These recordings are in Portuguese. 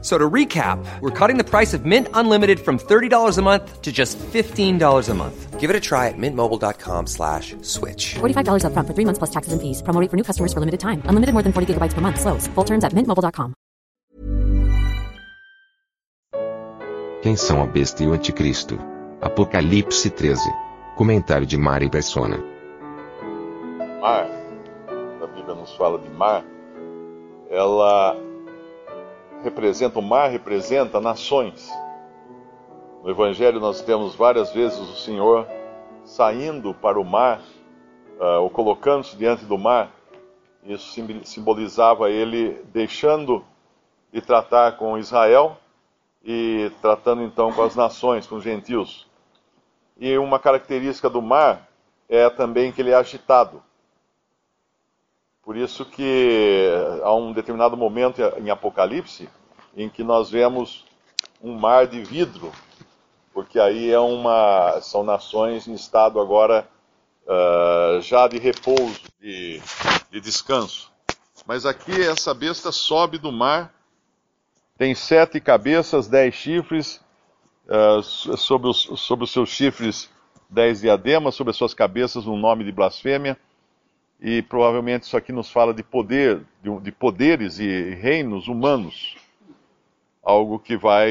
So to recap, we're cutting the price of Mint Unlimited from $30 a month to just $15 a month. Give it a try at mintmobile.com slash switch. $45 upfront for three months plus taxes and fees. Promo rate for new customers for limited time. Unlimited more than 40 gigabytes per month. Slows. Full terms at mintmobile.com. Quem são a besta e o anticristo? Apocalipse 13. Comentário de Mari Persona. Mar, a Bíblia nos fala de mar, ela representa, o mar representa nações. No Evangelho nós temos várias vezes o Senhor saindo para o mar, uh, ou colocando-se diante do mar. Isso simbolizava ele deixando de tratar com Israel e tratando então com as nações, com os gentios. E uma característica do mar é também que ele é agitado. Por isso que há um determinado momento em Apocalipse em que nós vemos um mar de vidro, porque aí é uma, são nações em estado agora uh, já de repouso, de, de descanso. Mas aqui essa besta sobe do mar, tem sete cabeças, dez chifres, uh, sobre, os, sobre os seus chifres dez diademas, sobre as suas cabeças um nome de blasfêmia e provavelmente isso aqui nos fala de poder, de, de poderes e reinos humanos. Algo que vai,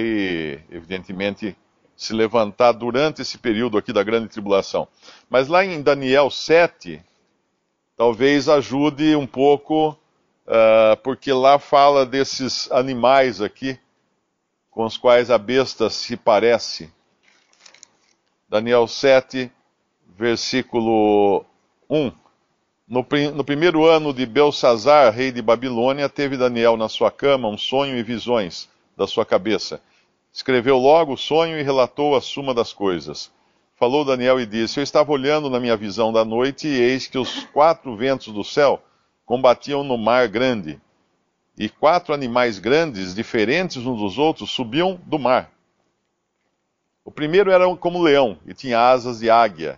evidentemente, se levantar durante esse período aqui da grande tribulação. Mas lá em Daniel 7, talvez ajude um pouco, uh, porque lá fala desses animais aqui, com os quais a besta se parece. Daniel 7, versículo 1. No, no, primeiro ano de Belsazar, rei de Babilônia, teve Daniel na sua cama um sonho e visões da sua cabeça. Escreveu logo o sonho e relatou a suma das coisas. Falou Daniel e disse: Eu estava olhando na minha visão da noite e eis que os quatro ventos do céu combatiam no mar grande. E quatro animais grandes, diferentes uns dos outros, subiam do mar. O primeiro era como leão e tinha asas de águia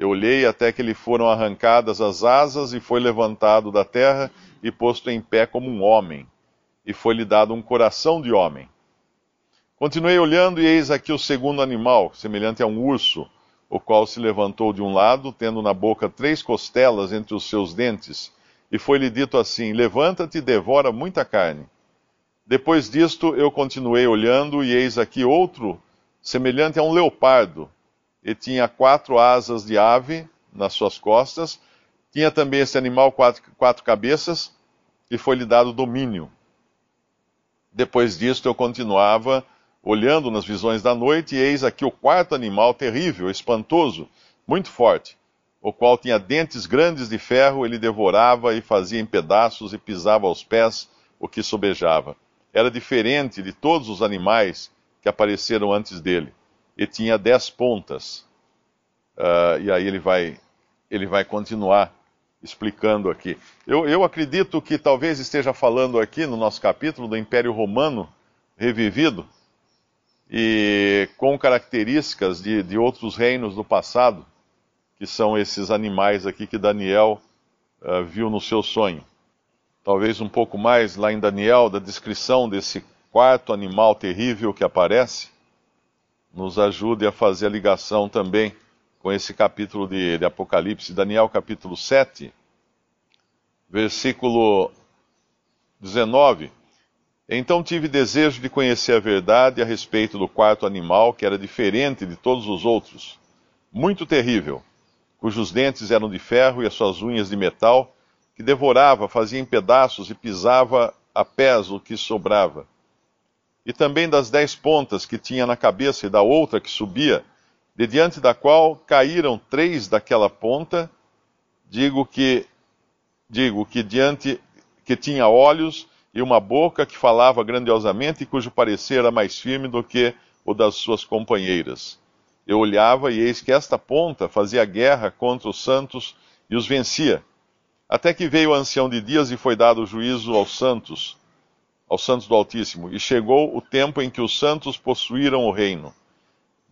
eu olhei até que lhe foram arrancadas as asas e foi levantado da terra e posto em pé como um homem, e foi-lhe dado um coração de homem. Continuei olhando e eis aqui o segundo animal, semelhante a um urso, o qual se levantou de um lado, tendo na boca três costelas entre os seus dentes, e foi-lhe dito assim: Levanta-te e devora muita carne. Depois disto eu continuei olhando e eis aqui outro, semelhante a um leopardo, e tinha quatro asas de ave nas suas costas. Tinha também esse animal quatro, quatro cabeças e foi-lhe dado domínio. Depois disto eu continuava olhando nas visões da noite, e eis aqui o quarto animal terrível, espantoso, muito forte, o qual tinha dentes grandes de ferro, ele devorava e fazia em pedaços e pisava aos pés o que sobejava. Era diferente de todos os animais que apareceram antes dele e tinha dez pontas. Uh, e aí ele vai, ele vai continuar explicando aqui. Eu, eu acredito que talvez esteja falando aqui no nosso capítulo do Império Romano revivido e com características de, de outros reinos do passado, que são esses animais aqui que Daniel uh, viu no seu sonho. Talvez um pouco mais lá em Daniel, da descrição desse quarto animal terrível que aparece nos ajude a fazer a ligação também com esse capítulo de, de Apocalipse, Daniel capítulo 7, versículo 19. Então tive desejo de conhecer a verdade a respeito do quarto animal, que era diferente de todos os outros, muito terrível, cujos dentes eram de ferro e as suas unhas de metal, que devorava, fazia em pedaços e pisava a pés o que sobrava e também das dez pontas que tinha na cabeça e da outra que subia, de diante da qual caíram três daquela ponta, digo que digo que diante que tinha olhos e uma boca que falava grandiosamente e cujo parecer era mais firme do que o das suas companheiras. Eu olhava e eis que esta ponta fazia guerra contra os santos e os vencia. Até que veio o ancião de dias e foi dado juízo aos santos aos santos do Altíssimo, e chegou o tempo em que os santos possuíram o reino.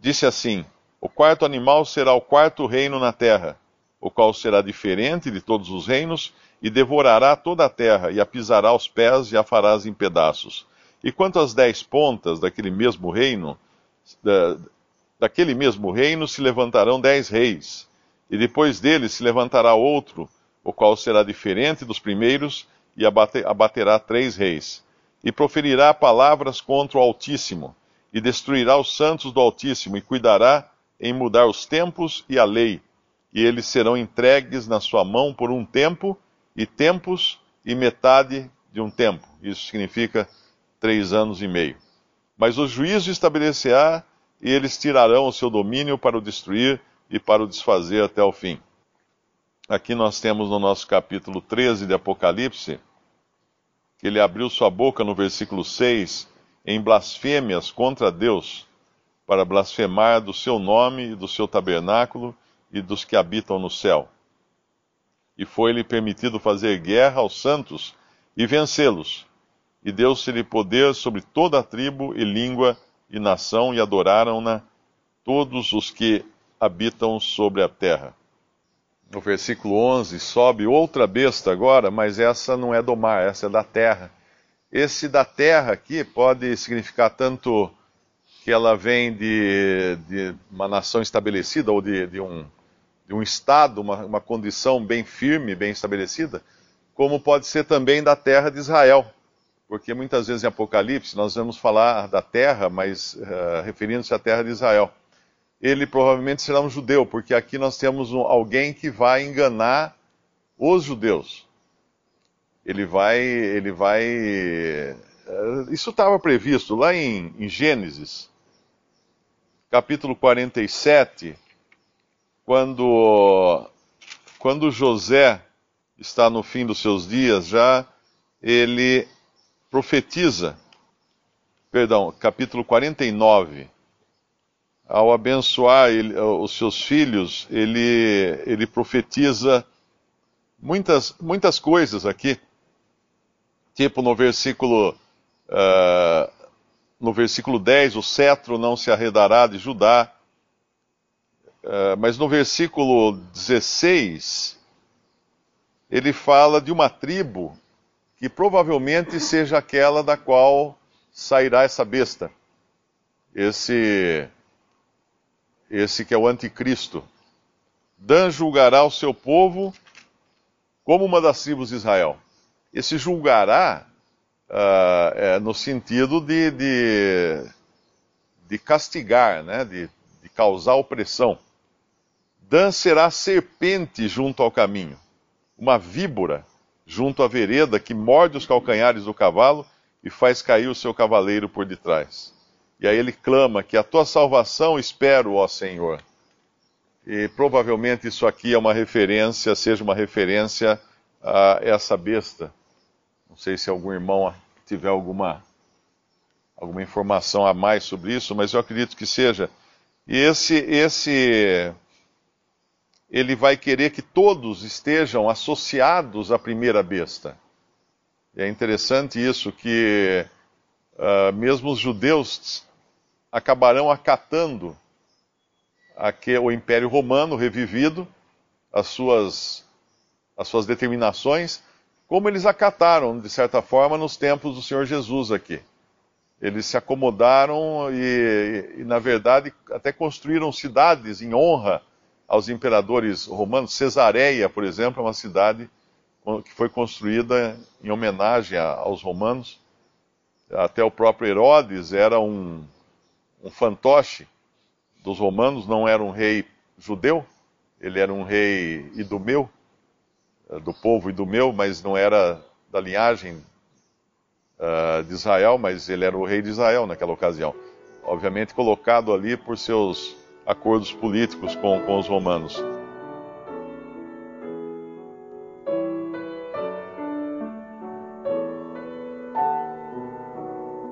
Disse assim: O quarto animal será o quarto reino na terra, o qual será diferente de todos os reinos, e devorará toda a terra, e a pisará aos pés, e a farás em pedaços. E quanto às dez pontas daquele mesmo reino, da, daquele mesmo reino se levantarão dez reis, e depois dele se levantará outro, o qual será diferente dos primeiros, e abaterá três reis e proferirá palavras contra o Altíssimo, e destruirá os santos do Altíssimo, e cuidará em mudar os tempos e a lei, e eles serão entregues na sua mão por um tempo, e tempos e metade de um tempo. Isso significa três anos e meio. Mas o juízo estabelecerá, e eles tirarão o seu domínio para o destruir e para o desfazer até o fim. Aqui nós temos no nosso capítulo 13 de Apocalipse que ele abriu sua boca no versículo 6 em blasfêmias contra Deus, para blasfemar do seu nome e do seu tabernáculo e dos que habitam no céu. E foi-lhe permitido fazer guerra aos santos e vencê-los. E deu-se-lhe poder sobre toda a tribo e língua e nação, e adoraram-na todos os que habitam sobre a terra no versículo 11, sobe outra besta agora, mas essa não é do mar, essa é da terra. Esse da terra aqui pode significar tanto que ela vem de, de uma nação estabelecida ou de, de, um, de um estado, uma, uma condição bem firme, bem estabelecida, como pode ser também da terra de Israel. Porque muitas vezes em Apocalipse nós vamos falar da terra, mas uh, referindo-se à terra de Israel ele provavelmente será um judeu, porque aqui nós temos um, alguém que vai enganar os judeus. Ele vai, ele vai. Eh, isso estava previsto lá em, em Gênesis, capítulo 47, quando, quando José está no fim dos seus dias, já ele profetiza, perdão, capítulo 49 ao abençoar ele, os seus filhos, ele, ele profetiza muitas, muitas coisas aqui. Tipo no versículo, uh, no versículo 10, o cetro não se arredará de Judá. Uh, mas no versículo 16, ele fala de uma tribo que provavelmente seja aquela da qual sairá essa besta. Esse esse que é o anticristo. Dan julgará o seu povo como uma das tribos de Israel. Esse julgará uh, é no sentido de, de, de castigar, né? de, de causar opressão. Dan será serpente junto ao caminho, uma víbora junto à vereda que morde os calcanhares do cavalo e faz cair o seu cavaleiro por detrás. E aí ele clama que a tua salvação espero, ó Senhor. E provavelmente isso aqui é uma referência, seja uma referência a essa besta. Não sei se algum irmão tiver alguma alguma informação a mais sobre isso, mas eu acredito que seja. E esse esse ele vai querer que todos estejam associados à primeira besta. E é interessante isso que uh, mesmo os judeus acabarão acatando o Império Romano revivido, as suas, as suas determinações, como eles acataram, de certa forma, nos tempos do Senhor Jesus aqui. Eles se acomodaram e, e, na verdade, até construíram cidades em honra aos imperadores romanos. Cesareia, por exemplo, é uma cidade que foi construída em homenagem aos romanos. Até o próprio Herodes era um, um fantoche dos romanos, não era um rei judeu, ele era um rei idumeu, eh, do povo idumeu, mas não era da linhagem uh, de Israel, mas ele era o rei de Israel naquela ocasião. Obviamente colocado ali por seus acordos políticos com, com os romanos.